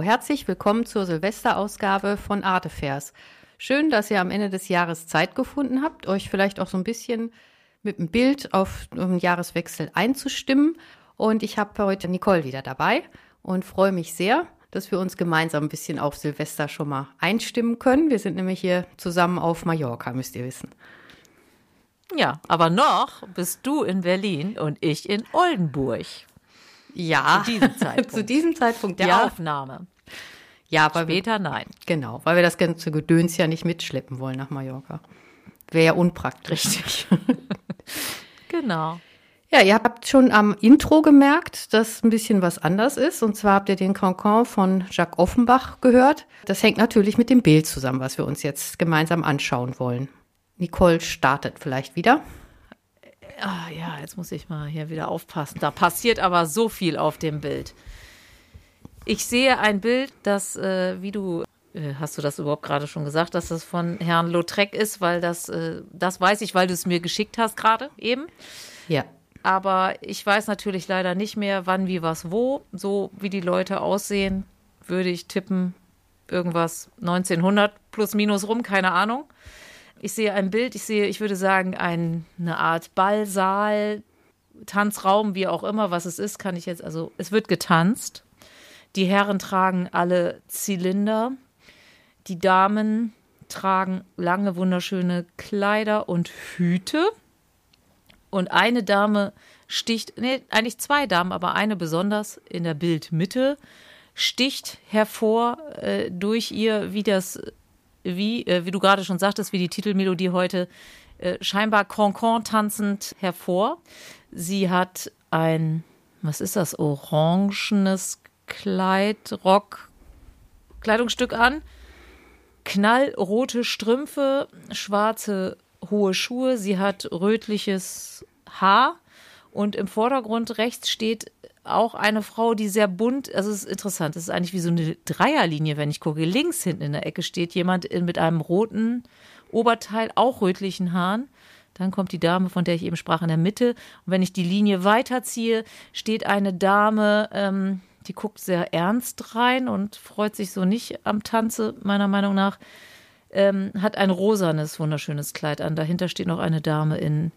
Hallo, herzlich willkommen zur Silvesterausgabe von Artefairs. Schön, dass ihr am Ende des Jahres Zeit gefunden habt, euch vielleicht auch so ein bisschen mit einem Bild auf den Jahreswechsel einzustimmen. Und ich habe heute Nicole wieder dabei und freue mich sehr, dass wir uns gemeinsam ein bisschen auf Silvester schon mal einstimmen können. Wir sind nämlich hier zusammen auf Mallorca, müsst ihr wissen. Ja, aber noch bist du in Berlin und ich in Oldenburg. Ja, zu diesem Zeitpunkt, zu diesem Zeitpunkt der ja. Aufnahme. Ja, aber Später nein. Genau, weil wir das ganze Gedöns ja nicht mitschleppen wollen nach Mallorca. Wäre ja unpraktisch. Richtig. genau. Ja, ihr habt schon am Intro gemerkt, dass ein bisschen was anders ist. Und zwar habt ihr den Cancan von Jacques Offenbach gehört. Das hängt natürlich mit dem Bild zusammen, was wir uns jetzt gemeinsam anschauen wollen. Nicole startet vielleicht wieder. Ah, ja, jetzt muss ich mal hier wieder aufpassen. Da passiert aber so viel auf dem Bild. Ich sehe ein Bild, das, äh, wie du, äh, hast du das überhaupt gerade schon gesagt, dass das von Herrn Lautrec ist, weil das, äh, das weiß ich, weil du es mir geschickt hast gerade eben. Ja. Aber ich weiß natürlich leider nicht mehr, wann, wie, was, wo. So wie die Leute aussehen, würde ich tippen, irgendwas 1900 plus minus rum, keine Ahnung. Ich sehe ein Bild, ich sehe, ich würde sagen, ein, eine Art Ballsaal, Tanzraum, wie auch immer, was es ist, kann ich jetzt, also es wird getanzt. Die Herren tragen alle Zylinder. Die Damen tragen lange, wunderschöne Kleider und Hüte. Und eine Dame sticht, nee, eigentlich zwei Damen, aber eine besonders in der Bildmitte, sticht hervor äh, durch ihr, wie das, wie, äh, wie du gerade schon sagtest, wie die Titelmelodie heute, äh, scheinbar Concon tanzend hervor. Sie hat ein, was ist das, orangenes Kleid, Rock, Kleidungsstück an, knallrote Strümpfe, schwarze hohe Schuhe, sie hat rötliches Haar und im Vordergrund rechts steht auch eine Frau, die sehr bunt, also es ist interessant, es ist eigentlich wie so eine Dreierlinie, wenn ich gucke. Links hinten in der Ecke steht jemand mit einem roten Oberteil, auch rötlichen Haaren. Dann kommt die Dame, von der ich eben sprach, in der Mitte. Und wenn ich die Linie weiterziehe, steht eine Dame, ähm, die guckt sehr ernst rein und freut sich so nicht am Tanze, meiner Meinung nach. Ähm, hat ein rosanes, wunderschönes Kleid an. Dahinter steht noch eine Dame in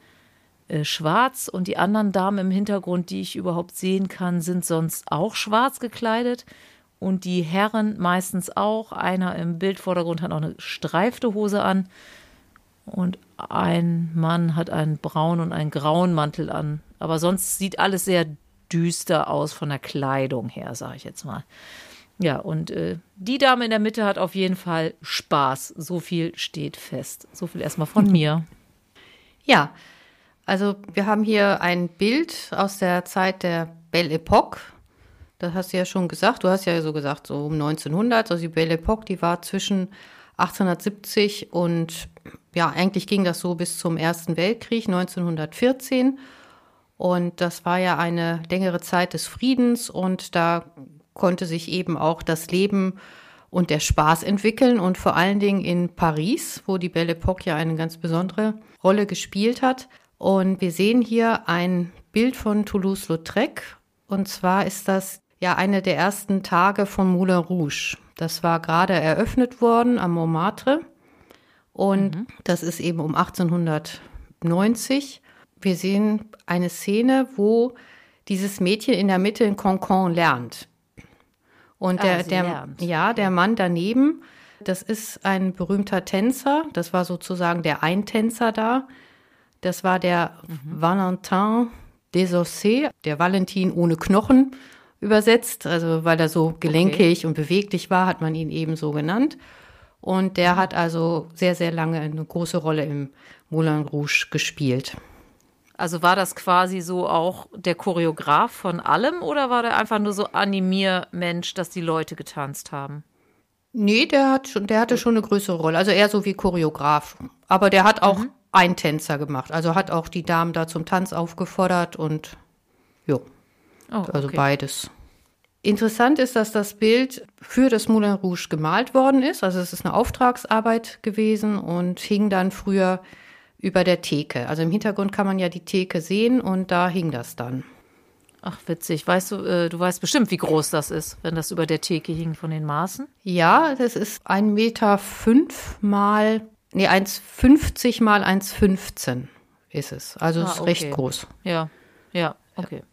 äh, schwarz und die anderen Damen im Hintergrund, die ich überhaupt sehen kann, sind sonst auch schwarz gekleidet. Und die Herren meistens auch. Einer im Bildvordergrund hat auch eine streifte Hose an. Und ein Mann hat einen braunen und einen grauen Mantel an. Aber sonst sieht alles sehr düster aus von der Kleidung her, sage ich jetzt mal. Ja, und äh, die Dame in der Mitte hat auf jeden Fall Spaß. So viel steht fest. So viel erstmal von mir. Ja, also wir haben hier ein Bild aus der Zeit der Belle Epoque. Das hast du ja schon gesagt. Du hast ja so gesagt, so um 1900. Also die Belle Epoque, die war zwischen 1870 und ja, eigentlich ging das so bis zum Ersten Weltkrieg 1914. Und das war ja eine längere Zeit des Friedens und da konnte sich eben auch das Leben und der Spaß entwickeln und vor allen Dingen in Paris, wo die Belle Epoque ja eine ganz besondere Rolle gespielt hat. Und wir sehen hier ein Bild von Toulouse-Lautrec und zwar ist das ja eine der ersten Tage von Moulin Rouge. Das war gerade eröffnet worden am Montmartre und mhm. das ist eben um 1890 wir sehen eine Szene, wo dieses Mädchen in der Mitte in Concon lernt. Und der, ah, der, lernt. ja, der Mann daneben, das ist ein berühmter Tänzer. Das war sozusagen der Eintänzer da. Das war der mhm. Valentin Desossé, der Valentin ohne Knochen übersetzt. Also weil er so gelenkig okay. und beweglich war, hat man ihn eben so genannt. Und der hat also sehr, sehr lange eine große Rolle im Moulin Rouge gespielt. Also war das quasi so auch der Choreograf von allem oder war der einfach nur so Animiermensch, dass die Leute getanzt haben? Nee, der, hat schon, der hatte schon eine größere Rolle. Also eher so wie Choreograf. Aber der hat auch mhm. Eintänzer gemacht. Also hat auch die Damen da zum Tanz aufgefordert und jo. Oh, also beides. Interessant ist, dass das Bild für das Moulin Rouge gemalt worden ist. Also es ist eine Auftragsarbeit gewesen und hing dann früher über der Theke. Also im Hintergrund kann man ja die Theke sehen und da hing das dann. Ach, witzig. Weißt du, äh, du weißt bestimmt, wie groß das ist, wenn das über der Theke hing von den Maßen? Ja, das ist ein Meter fünf mal, nee, 1,50 mal 1,15 ist es. Also Ah, ist okay. recht groß. Ja, ja, okay.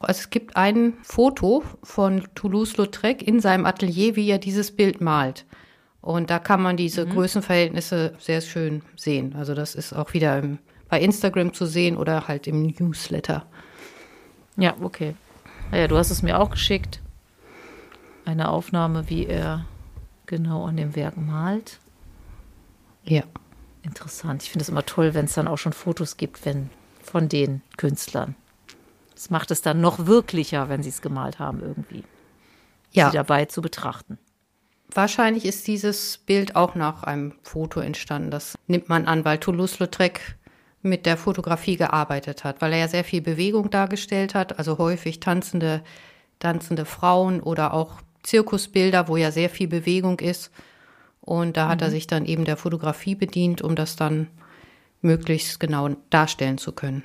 Also es gibt ein Foto von Toulouse-Lautrec in seinem Atelier, wie er dieses Bild malt. Und da kann man diese Größenverhältnisse sehr schön sehen. Also das ist auch wieder im, bei Instagram zu sehen oder halt im Newsletter. Ja, okay. Naja, du hast es mir auch geschickt. Eine Aufnahme, wie er genau an dem Werk malt. Ja. Interessant. Ich finde es immer toll, wenn es dann auch schon Fotos gibt, wenn von den Künstlern. Das macht es dann noch wirklicher, wenn sie es gemalt haben, irgendwie. Ja. Sie dabei zu betrachten. Wahrscheinlich ist dieses Bild auch nach einem Foto entstanden. Das nimmt man an, weil Toulouse-Lautrec mit der Fotografie gearbeitet hat, weil er ja sehr viel Bewegung dargestellt hat, also häufig tanzende, tanzende Frauen oder auch Zirkusbilder, wo ja sehr viel Bewegung ist. Und da hat er sich dann eben der Fotografie bedient, um das dann möglichst genau darstellen zu können.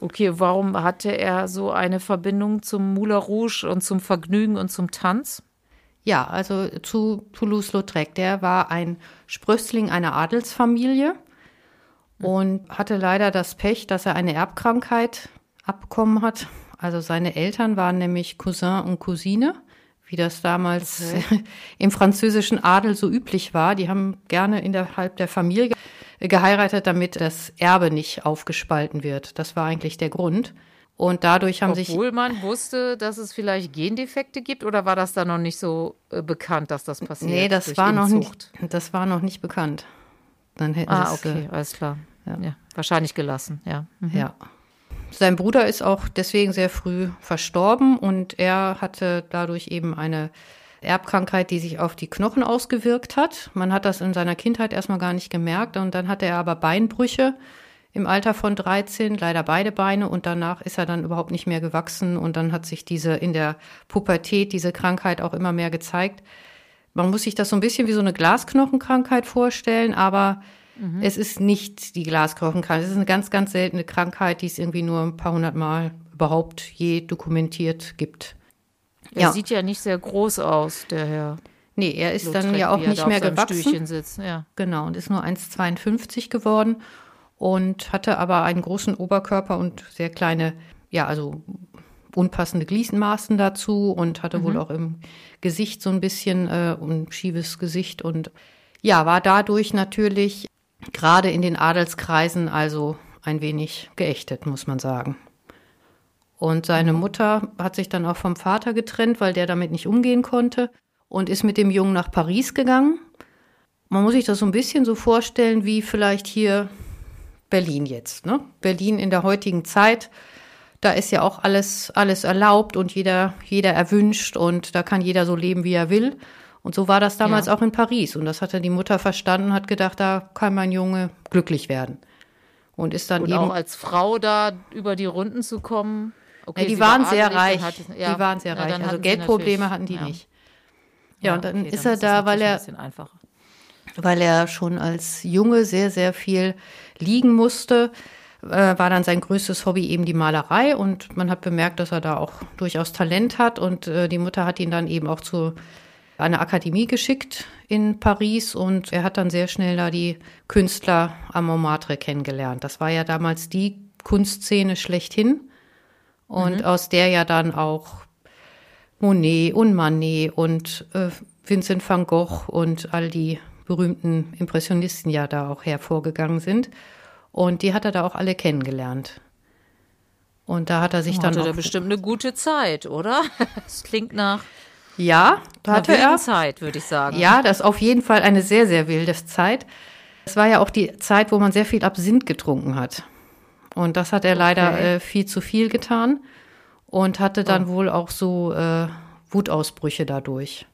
Okay, warum hatte er so eine Verbindung zum Moulin Rouge und zum Vergnügen und zum Tanz? Ja, also zu Toulouse-Lautrec. Der war ein Sprössling einer Adelsfamilie und hatte leider das Pech, dass er eine Erbkrankheit abbekommen hat. Also seine Eltern waren nämlich Cousin und Cousine, wie das damals im französischen Adel so üblich war. Die haben gerne innerhalb der Familie geheiratet, damit das Erbe nicht aufgespalten wird. Das war eigentlich der Grund. Und dadurch haben sich Obwohl man wusste, dass es vielleicht Gendefekte gibt, oder war das da noch nicht so äh, bekannt, dass das passiert? Nee, das war noch nicht, das war noch nicht bekannt. Dann hätten Ah, okay, alles klar. Ja. wahrscheinlich gelassen, ja. Mhm. äh, ja. Sein Bruder ist auch deswegen sehr früh verstorben und er hatte dadurch eben eine Erbkrankheit, die sich auf die Knochen ausgewirkt hat. Man hat das in seiner Kindheit erstmal gar nicht gemerkt und dann hatte er aber Beinbrüche im Alter von 13, leider beide Beine und danach ist er dann überhaupt nicht mehr gewachsen und dann hat sich diese in der Pubertät diese Krankheit auch immer mehr gezeigt. Man muss sich das so ein bisschen wie so eine Glasknochenkrankheit vorstellen, aber es ist nicht die Glasknochenkrankheit. Es ist eine ganz, ganz seltene Krankheit, die es irgendwie nur ein paar hundert Mal überhaupt je dokumentiert gibt. Er Ja. sieht ja nicht sehr groß aus, der Herr. Nee, er ist dann Lautrec, ja auch nicht mehr gewachsen. Stühlchen sitzt. Ja. Genau, und ist nur 1,52 geworden und hatte aber einen großen Oberkörper und sehr kleine, ja, also unpassende Gliedmaßen dazu und hatte wohl auch im Gesicht so ein bisschen äh, ein schiefes Gesicht und ja, war dadurch natürlich gerade in den Adelskreisen also ein wenig geächtet, muss man sagen. Und seine Mutter hat sich dann auch vom Vater getrennt, weil der damit nicht umgehen konnte und ist mit dem Jungen nach Paris gegangen. Man muss sich das so ein bisschen so vorstellen, wie vielleicht hier Berlin jetzt. Ne? Berlin in der heutigen Zeit, da ist ja auch alles, alles erlaubt und jeder, jeder erwünscht und da kann jeder so leben, wie er will. Und so war das damals Ja. auch in Paris. Und das hatte die Mutter verstanden, hat gedacht, da kann mein Junge glücklich werden. Und ist dann Und eben. auch als Frau da über die Runden zu kommen. Okay, Ja, die waren war sehr dann reich. hatte- ja, die waren sehr reich. dann Also Geldprobleme hatten die nicht. Ja, und dann okay, ist er es da, weil er, Ein bisschen einfacher. Weil er schon als Junge sehr, sehr viel liegen musste, äh, war dann sein größtes Hobby eben die Malerei. Und man hat bemerkt, dass er da auch durchaus Talent hat. Und äh, die Mutter hat ihn dann eben auch zu einer Akademie geschickt in Paris. Und er hat dann sehr schnell da die Künstler am Montmartre kennengelernt. Das war ja damals die Kunstszene schlechthin. Und aus der ja dann auch Monet und Manet und äh, Vincent van Gogh und all die berühmten Impressionisten ja da auch hervorgegangen sind. Und die hat er da auch alle kennengelernt. Und da hat er sich dann Hatte auch, bestimmt eine gute Zeit, oder? Das klingt nach ja, da hatte er, Zeit, würde ich sagen. ja, das ist auf jeden Fall eine sehr, sehr wilde Zeit. Es war ja auch die Zeit, wo man sehr viel Absinth getrunken hat. Und das hat er leider Okay. äh, viel zu viel getan und hatte dann wohl auch so äh, Wutausbrüche dadurch.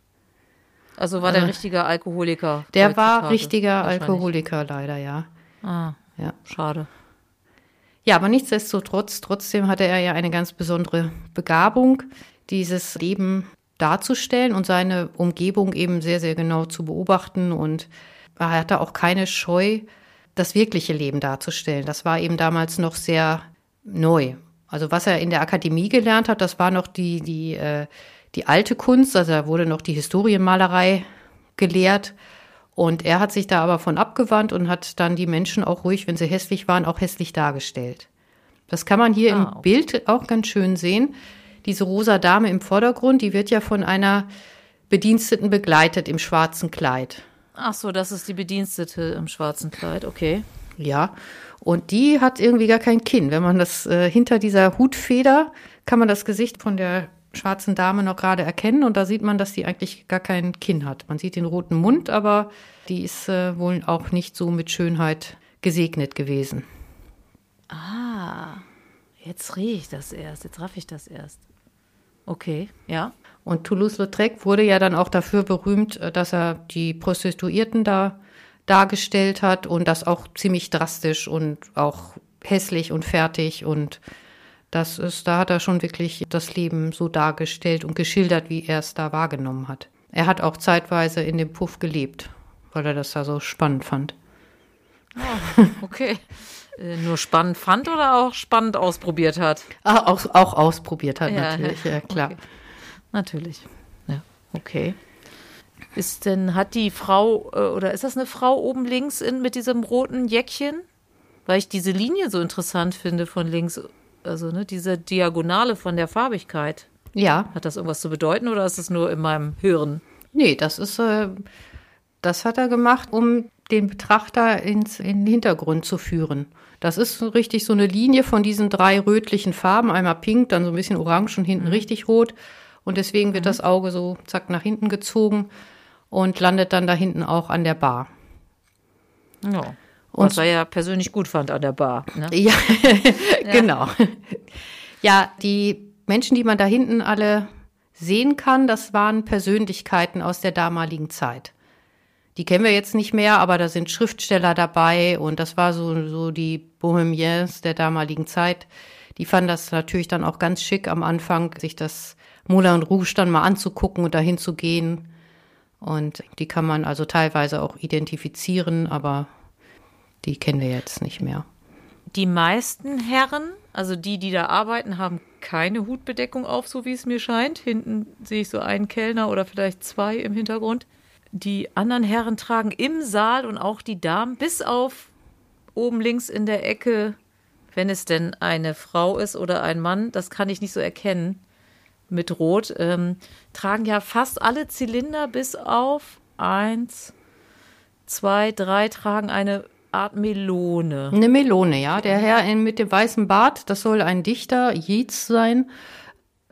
Also war der richtige Alkoholiker. Äh, Der war richtiger. Alkoholiker, leider, ja. Ah, ja. schade. Ja, aber nichtsdestotrotz, trotzdem hatte er ja eine ganz besondere Begabung, dieses Leben darzustellen und seine Umgebung eben sehr, sehr genau zu beobachten. Und er hatte auch keine Scheu, das wirkliche Leben darzustellen. Das war eben damals noch sehr neu. Also was er in der Akademie gelernt hat, das war noch die, die, äh, die alte Kunst, also da wurde noch die Historienmalerei gelehrt. Und er hat sich da aber von abgewandt und hat dann die Menschen auch ruhig, wenn sie hässlich waren, auch hässlich dargestellt. Das kann man hier ah, im Bild auch ganz schön sehen. Diese rosa Dame im Vordergrund, die wird ja von einer Bediensteten begleitet im schwarzen Kleid. Ach so, das ist die Bedienstete im schwarzen Kleid, okay. Ja, und die hat irgendwie gar kein Kinn. Wenn man das äh, hinter dieser Hutfeder kann man das Gesicht von der schwarzen Dame noch gerade erkennen und da sieht man, dass die eigentlich gar kein Kinn hat. Man sieht den roten Mund, aber die ist äh, wohl auch nicht so mit Schönheit gesegnet gewesen. Ah, jetzt rieche ich das erst, jetzt raff ich das erst. Okay, ja. Und Toulouse-Lautrec wurde ja dann auch dafür berühmt, äh, dass er die Prostituierten da dargestellt hat und das auch ziemlich drastisch und auch hässlich und fertig und das ist, da hat er schon wirklich das Leben so dargestellt und geschildert, wie er es da wahrgenommen hat. Er hat auch zeitweise in dem Puff gelebt, weil er das da so spannend fand. Oh, okay. Äh, nur spannend fand oder auch spannend ausprobiert hat? Ah, auch, auch ausprobiert hat, ja, natürlich, ja, klar. Okay. Natürlich. Ja, okay. Ist denn, hat die Frau, äh, oder ist das eine Frau oben links in, mit diesem roten Jäckchen? Weil ich diese Linie so interessant finde von links, also ne, diese Diagonale von der Farbigkeit. Ja. Hat das irgendwas zu bedeuten oder ist es nur in meinem Hirn? Nee, das ist, äh, das hat er gemacht, um den Betrachter ins, in den Hintergrund zu führen. Das ist richtig so eine Linie von diesen drei rötlichen Farben, einmal pink, dann so ein bisschen orange und hinten mhm. richtig rot. Und deswegen wird mhm. das Auge so zack nach hinten gezogen und landet dann da hinten auch an der Bar. Ja. Und Was er ja persönlich gut fand an der Bar. Ne? Ja, genau. Ja, die Menschen, die man da hinten alle sehen kann, das waren Persönlichkeiten aus der damaligen Zeit. Die kennen wir jetzt nicht mehr, aber da sind Schriftsteller dabei und das war so, so die Bohemiens der damaligen Zeit. Die fanden das natürlich dann auch ganz schick am Anfang, sich das Moulin Rouge dann mal anzugucken und dahin zu gehen und die kann man also teilweise auch identifizieren, aber die kennen wir jetzt nicht mehr. Die meisten Herren, also die, die da arbeiten, haben keine Hutbedeckung auf, so wie es mir scheint. Hinten sehe ich so einen Kellner oder vielleicht zwei im Hintergrund. Die anderen Herren tragen im Saal und auch die Damen bis auf oben links in der Ecke, wenn es denn eine Frau ist oder ein Mann, das kann ich nicht so erkennen, mit Rot, ähm, tragen ja fast alle Zylinder bis auf eins, zwei, drei tragen eine Art Melone. Eine Melone, ja. Der Herr mit dem weißen Bart, das soll ein Dichter, Yeats sein.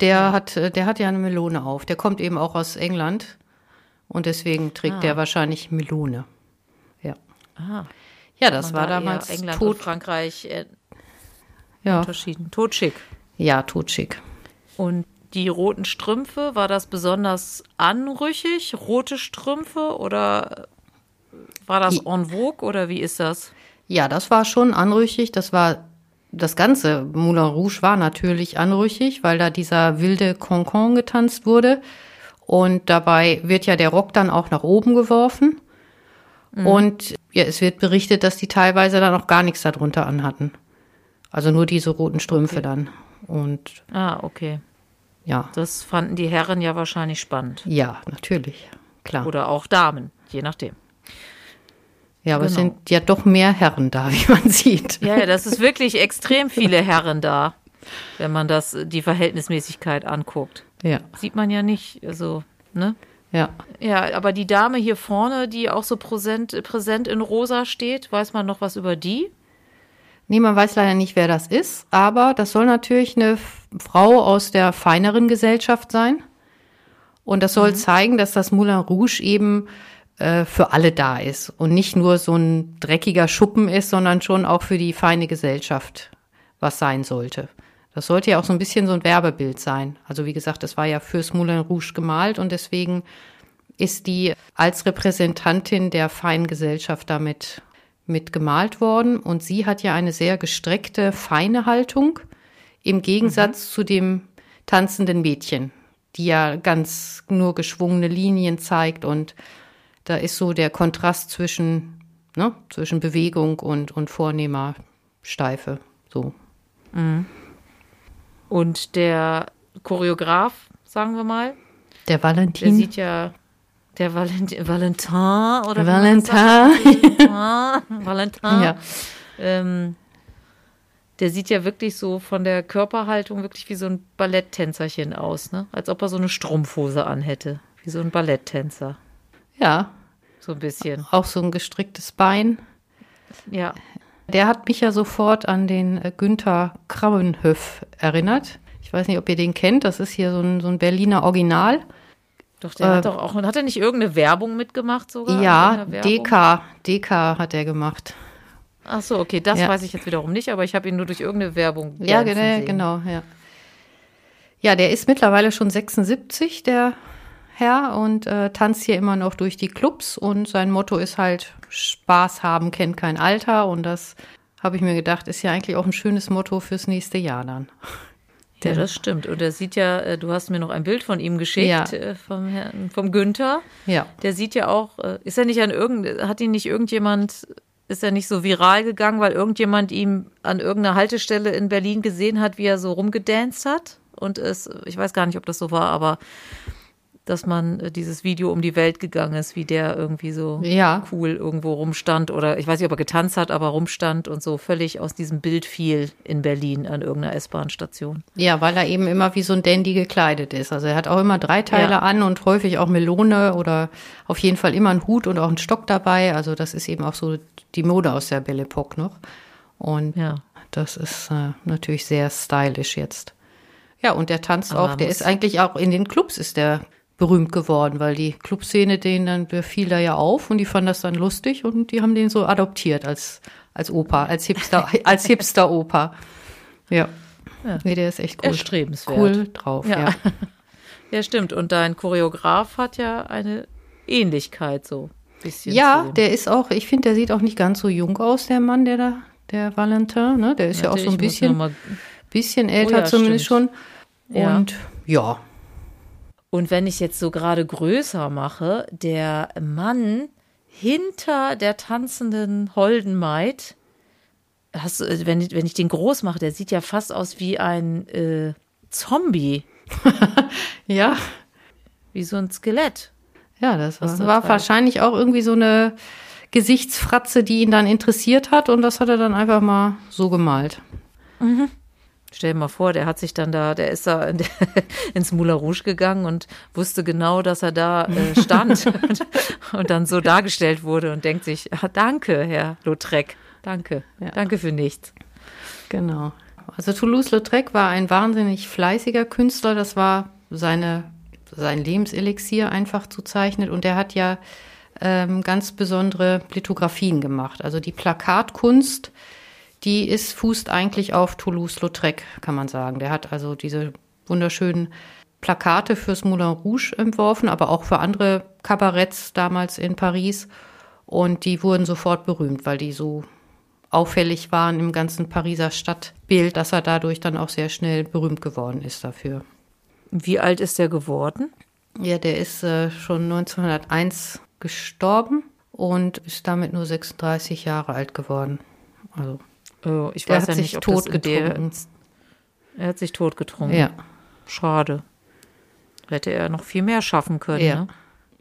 Der hat, der hat ja eine Melone auf. Der kommt eben auch aus England. Und deswegen trägt ah. der wahrscheinlich Melone. Ja. Ah. Ja, das war da damals England tot. und Frankreich äh, ja. unterschieden. Totschick. Ja, totschick. Und die roten Strümpfe, war das besonders anrüchig, rote Strümpfe oder war das en vogue oder wie ist das? Ja, das war schon anrüchig. Das war das ganze Moulin Rouge war natürlich anrüchig, weil da dieser wilde Concon getanzt wurde. Und dabei wird ja der Rock dann auch nach oben geworfen. Mhm. Und ja, es wird berichtet, dass die teilweise dann auch gar nichts darunter anhatten. Also nur diese roten Strümpfe okay. dann. Und ah, okay. Ja. Das fanden die Herren ja wahrscheinlich spannend. Ja, natürlich. Klar. Oder auch Damen, je nachdem. Ja, aber genau. es sind ja doch mehr Herren da, wie man sieht. Ja, ja, das ist wirklich extrem viele Herren da, wenn man das, die Verhältnismäßigkeit anguckt. Ja. Sieht man ja nicht, also, ne? Ja. Ja, aber die Dame hier vorne, die auch so präsent, präsent in rosa steht, weiß man noch was über die? Nee, man weiß leider nicht, wer das ist, aber das soll natürlich eine Frau aus der feineren Gesellschaft sein. Und das soll mhm. zeigen, dass das Moulin Rouge eben äh, für alle da ist und nicht nur so ein dreckiger Schuppen ist, sondern schon auch für die feine Gesellschaft was sein sollte. Das sollte ja auch so ein bisschen so ein Werbebild sein. Also wie gesagt, das war ja fürs Moulin Rouge gemalt und deswegen ist die als Repräsentantin der feinen Gesellschaft damit mit gemalt worden. Und sie hat ja eine sehr gestreckte, feine Haltung im Gegensatz mhm. zu dem tanzenden Mädchen, die ja ganz nur geschwungene Linien zeigt und da ist so der Kontrast zwischen, ne, zwischen Bewegung und, und vornehmer Steife. So. Mhm. Und der Choreograf, sagen wir mal, Der Valentin. der sieht ja, der Valentin, Valentin oder Valentin. sagt. Valentin. Ja. Ähm, der sieht ja wirklich so von der Körperhaltung wirklich wie so ein Balletttänzerchen aus, ne? Als ob er so eine Strumpfhose anhätte. Wie so ein Balletttänzer. ja, So ein bisschen. auch so ein gestricktes Bein. Ja. Der hat mich ja sofort an den äh, Günther Krauenhöf erinnert. Ich weiß nicht, ob ihr den kennt. Das ist hier so ein, so ein Berliner Original. Doch, der Äh, hat doch auch, hat er nicht irgendeine Werbung mitgemacht sogar? ja? DK. DK hat er gemacht. Ach so, okay, das Ja. weiß ich jetzt wiederum nicht, aber ich habe ihn nur durch irgendeine Werbung. Ja, genau, sehen. genau, ja. Ja, der ist mittlerweile schon 76, der Herr, und äh, tanzt hier immer noch durch die Clubs. Und sein Motto ist halt, Spaß haben kennt kein Alter. Und das habe ich mir gedacht, ist ja eigentlich auch ein schönes Motto fürs nächste Jahr dann. Ja, das stimmt. Und er sieht ja, äh, du hast mir noch ein Bild von ihm geschickt, Ja. äh, vom, Herrn, vom Günther. Ja. Der sieht ja auch, äh, ist er nicht an irgend, hat ihn nicht irgendjemand, ist er nicht so viral gegangen, weil irgendjemand ihm an irgendeiner Haltestelle in Berlin gesehen hat, wie er so rumgedanced hat? Und es, ich weiß gar nicht, ob das so war, aber dass man äh, dieses Video um die Welt gegangen ist, wie der irgendwie so Ja. cool irgendwo rumstand oder ich weiß nicht, ob er getanzt hat, aber rumstand und so völlig aus diesem Bild fiel in Berlin an irgendeiner S-Bahn-Station. Ja, weil er eben immer wie so ein Dandy gekleidet ist. Also er hat auch immer drei Teile Ja. an und häufig auch Melone oder auf jeden Fall immer einen Hut und auch einen Stock dabei. Also das ist eben auch so die Mode aus der Belle Epoque noch. Und Ja. das ist äh, natürlich sehr stylisch jetzt. Ja, und der tanzt Aber auch, der ist eigentlich auch in den Clubs ist der berühmt geworden, weil die Clubszene den dann der fiel da ja auf und die fanden das dann lustig und die haben den so adoptiert als als Opa, als Hipster als Hipster Opa. Ja. Ja. Nee, der ist echt cool. Erstrebenswert. Cool drauf, Ja. ja. Ja, stimmt. Und dein Choreograf hat ja eine Ähnlichkeit so. Bisschen Ja, der ist auch, ich finde, der sieht auch nicht ganz so jung aus, der Mann, der da, der Valentin, ne? Der ist ja auch Warte, so ein bisschen, bisschen älter Oh ja, zumindest stimmt. schon. Ja. Und ja, Und wenn ich jetzt so gerade größer mache, der Mann hinter der tanzenden holden Maid, hast, du- äh, wenn, ich, wenn ich den groß mache, der sieht ja fast aus wie ein äh, Zombie, ja, wie so ein Skelett. ja, das war, war wahrscheinlich auch irgendwie so eine Gesichtsfratze, die ihn dann interessiert hat und das hat er dann einfach mal so gemalt. Stell dir mal vor, der hat sich dann da, der ist da in der, ins Moulin Rouge gegangen und wusste genau, dass er da äh, stand und, und dann so dargestellt wurde und denkt sich, ah, danke, Herr Lautrec, danke, Ja. danke für nichts. Genau. Also Toulouse-Lautrec war ein wahnsinnig fleißiger Künstler. Das war seine, sein Lebenselixier einfach zu zeichnen. Und er hat ja ähm, ganz besondere Lithografien gemacht. Also die Plakatkunst, die ist, fußt eigentlich auf Toulouse-Lautrec, kann man sagen. Der hat also diese wunderschönen Plakate fürs Moulin Rouge entworfen, aber auch für andere Kabaretts damals in Paris. Und die wurden sofort berühmt, weil die so auffällig waren im ganzen Pariser Stadtbild, dass er dadurch dann auch sehr schnell berühmt geworden ist dafür. Wie alt ist der geworden? Ja, der ist äh, schon 1901 gestorben und ist damit nur 36 Jahre alt geworden. Also, Oh, ich Der weiß hat ja sich nicht, ob das in der, totgetrunken. Er hat sich totgetrunken. ja. Schade. Hätte er noch viel mehr schaffen können. Ja. Ne?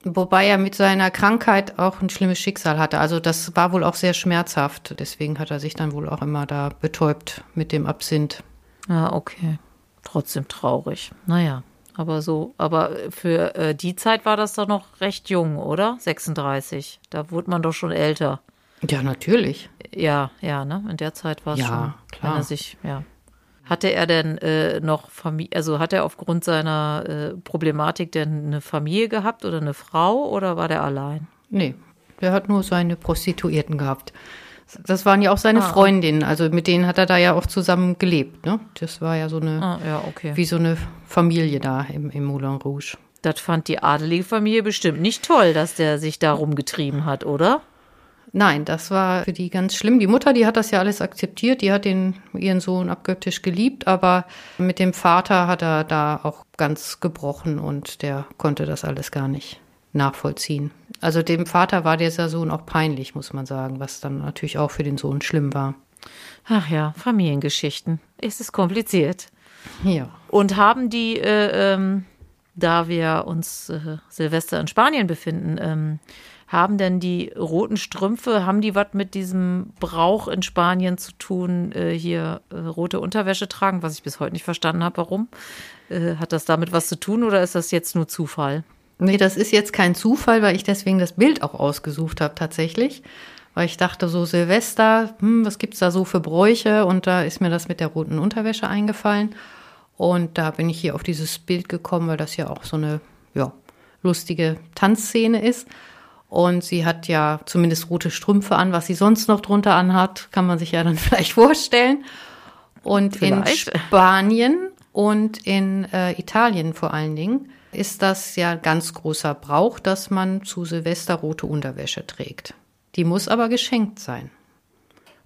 Wobei er mit seiner Krankheit auch ein schlimmes Schicksal hatte. Also das war wohl auch sehr schmerzhaft. Deswegen hat er sich dann wohl auch immer da betäubt mit dem Absinth. Ja, okay. Trotzdem traurig. Naja, aber so, aber für äh, die Zeit war das doch noch recht jung, oder? 36. Da wurde man doch schon älter. Ja, natürlich. Ja, ja, ne? In der Zeit war es Ja, schon. klar. Wenn er sich, ja. Hatte er denn äh, noch Familie, also hat er aufgrund seiner äh, Problematik denn eine Familie gehabt oder eine Frau oder war der allein? Nee, der hat nur seine Prostituierten gehabt. Das waren ja auch seine Ah. Freundinnen, also mit denen hat er da ja auch zusammen gelebt, ne? Das war ja so eine, Ah, ja, okay. wie so eine Familie da im, im Moulin Rouge. Das fand die adelige Familie bestimmt nicht toll, dass der sich da rumgetrieben hat, oder? Nein, das war für die ganz schlimm. Die Mutter, die hat das ja alles akzeptiert, die hat den, ihren Sohn abgöttisch geliebt, aber mit dem Vater hat er da auch ganz gebrochen und der konnte das alles gar nicht nachvollziehen. Also dem Vater war dieser Sohn auch peinlich, muss man sagen, was dann natürlich auch für den Sohn schlimm war. Ach ja, Familiengeschichten. Es ist kompliziert. Ja. Und haben die, äh, ähm, da wir uns äh, Silvester in Spanien befinden, ähm, haben denn die roten Strümpfe, haben die was mit diesem Brauch in Spanien zu tun, äh, hier äh, rote Unterwäsche tragen, was ich bis heute nicht verstanden habe, warum? Äh, hat das damit was zu tun oder ist das jetzt nur Zufall? Nee, das ist jetzt kein Zufall, weil ich deswegen das Bild auch ausgesucht habe tatsächlich. Weil ich dachte so Silvester, hm, was gibt's da so für Bräuche? Und da ist mir das mit der roten Unterwäsche eingefallen. Und da bin ich hier auf dieses Bild gekommen, weil das ja auch so eine ja, lustige Tanzszene ist. Und sie hat ja zumindest rote Strümpfe an. Was sie sonst noch drunter anhat, kann man sich ja dann vielleicht vorstellen. Und Vielleicht. in Spanien und in äh, Italien vor allen Dingen ist das ja ganz großer Brauch, dass man zu Silvester rote Unterwäsche trägt. Die muss aber geschenkt sein.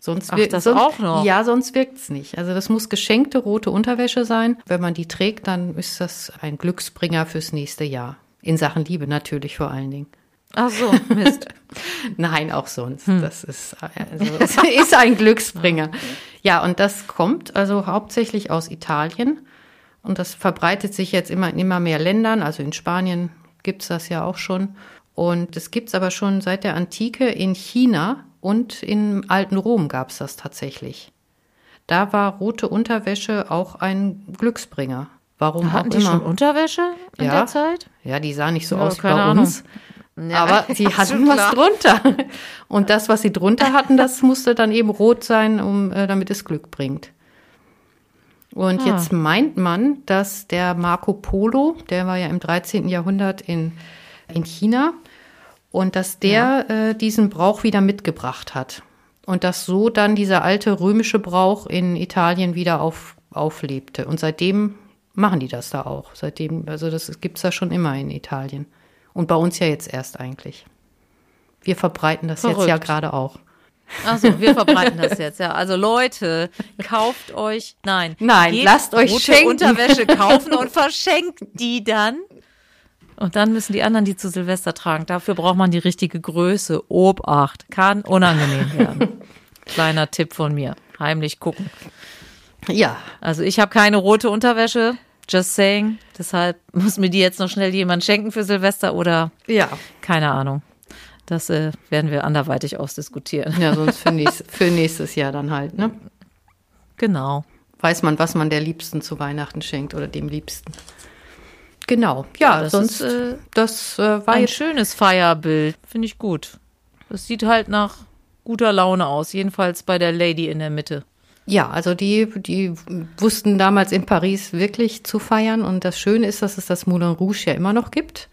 Sonst Ach, wirkt- das sonst, auch noch? Ja, sonst wirkt's nicht. Also das muss geschenkte rote Unterwäsche sein. Wenn man die trägt, dann ist das ein Glücksbringer fürs nächste Jahr. In Sachen Liebe natürlich vor allen Dingen. Ach so, Mist. Nein, auch sonst. Das ist, also, es ist ein Glücksbringer. Ja, und das kommt also hauptsächlich aus Italien. Und das verbreitet sich jetzt immer in immer mehr Ländern. Also in Spanien gibt's das ja auch schon. Und es gibt's aber schon seit der Antike in China und im alten Rom gab's das tatsächlich. Da war rote Unterwäsche auch ein Glücksbringer. Warum Hatten auch die immer. schon Unterwäsche in Ja. der Zeit? Ja, die sah nicht so Ja, aus wie bei Ahnung. uns. Ja, Aber sie hatten was drunter. Und das, was sie drunter hatten, das musste dann eben rot sein, um, äh, damit es Glück bringt. Und Ah. jetzt meint man, dass der Marco Polo, der war ja im 13. Jahrhundert in, in China, und dass der äh, diesen Brauch wieder mitgebracht hat. Und dass so dann dieser alte römische Brauch in Italien wieder auf, auflebte. Und seitdem machen die das da auch. Seitdem, also das gibt's da schon immer in Italien. Und bei uns ja jetzt erst eigentlich. Wir verbreiten das jetzt ja Verrückt. gerade auch. Also, wir verbreiten das jetzt, ja. Also Leute, kauft euch, nein, Nein, lasst euch rote schenken. Unterwäsche kaufen und verschenkt die dann. Und dann müssen die anderen die zu Silvester tragen. Dafür braucht man die richtige Größe. Obacht, kann unangenehm werden. Kleiner Tipp von mir. Heimlich gucken. Ja, Also ich habe keine rote Unterwäsche, just saying. Deshalb muss mir die jetzt noch schnell jemand schenken für Silvester oder ja. keine Ahnung. Das äh, werden wir anderweitig ausdiskutieren. Ja, sonst für, nächst, für nächstes Jahr dann halt, ne? Genau. Weiß man, was man der Liebsten zu Weihnachten schenkt oder dem Liebsten. Genau. Ja, das sonst, ist, äh, das äh, war Ein jetzt schönes Feierbild, finde ich gut. Das sieht halt nach guter Laune aus, jedenfalls bei der Lady in der Mitte. Ja, also die, die wussten damals in Paris wirklich zu feiern. Und das Schöne ist, dass es das Moulin Rouge ja immer noch gibt.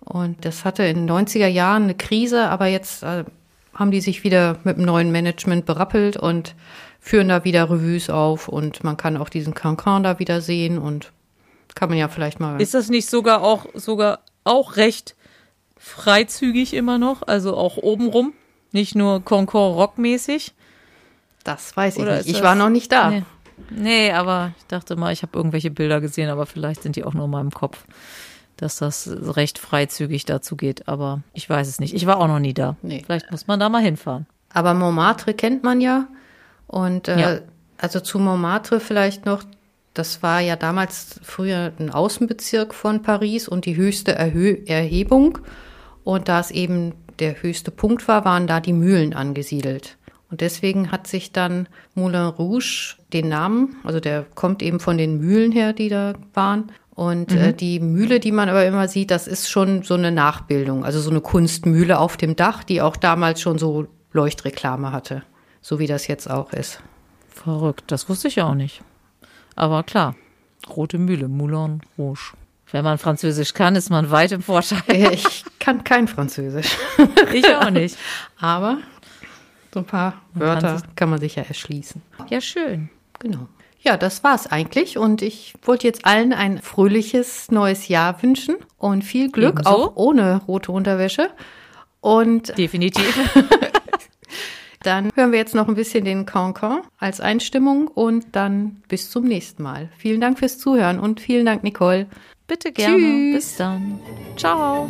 Und das hatte in den 90er Jahren eine Krise, aber jetzt äh, haben die sich wieder mit dem neuen Management berappelt und führen da wieder Revues auf. Und man kann auch diesen Cancan da wieder sehen und kann man ja vielleicht mal. Ist das nicht sogar auch, sogar auch recht freizügig immer noch? Also auch obenrum? Nicht nur Concord Rock-mäßig? Das weiß ich Oder nicht. Ich war noch nicht da. Nee. nee, aber ich dachte mal, ich habe irgendwelche Bilder gesehen, aber vielleicht sind die auch nur in meinem Kopf, dass das recht freizügig dazu geht. Aber ich weiß es nicht. Ich war auch noch nie da. Nee. Vielleicht muss man da mal hinfahren. Aber Montmartre kennt man ja. Und äh, Ja. also zu Montmartre vielleicht noch, das war ja damals früher ein Außenbezirk von Paris und die höchste Erhö Erhebung. Und da es eben der höchste Punkt war, waren da die Mühlen angesiedelt. Und deswegen hat sich dann Moulin Rouge den Namen, also der kommt eben von den Mühlen her, die da waren. Und äh, die Mühle, die man aber immer sieht, das ist schon so eine Nachbildung, also so eine Kunstmühle auf dem Dach, die auch damals schon so Leuchtreklame hatte, so wie das jetzt auch ist. Verrückt, das wusste ich auch nicht. Aber klar, rote Mühle, Moulin Rouge. Wenn man Französisch kann, ist man weit im Vorteil. Äh, Ich kann kein Französisch, Ich auch nicht. aber so ein paar kann Wörter sich- kann man sich ja erschließen. Ja, schön. Genau. Ja, das war's eigentlich. Und ich wollte jetzt allen ein fröhliches neues Jahr wünschen und viel Glück, Ebenso. auch ohne rote Unterwäsche. Und Definitiv. dann hören wir jetzt noch ein bisschen den Cancan als Einstimmung und dann bis zum nächsten Mal. Vielen Dank fürs Zuhören und vielen Dank, Nicole. Bitte gerne. Tschüss. Bis dann. Ciao.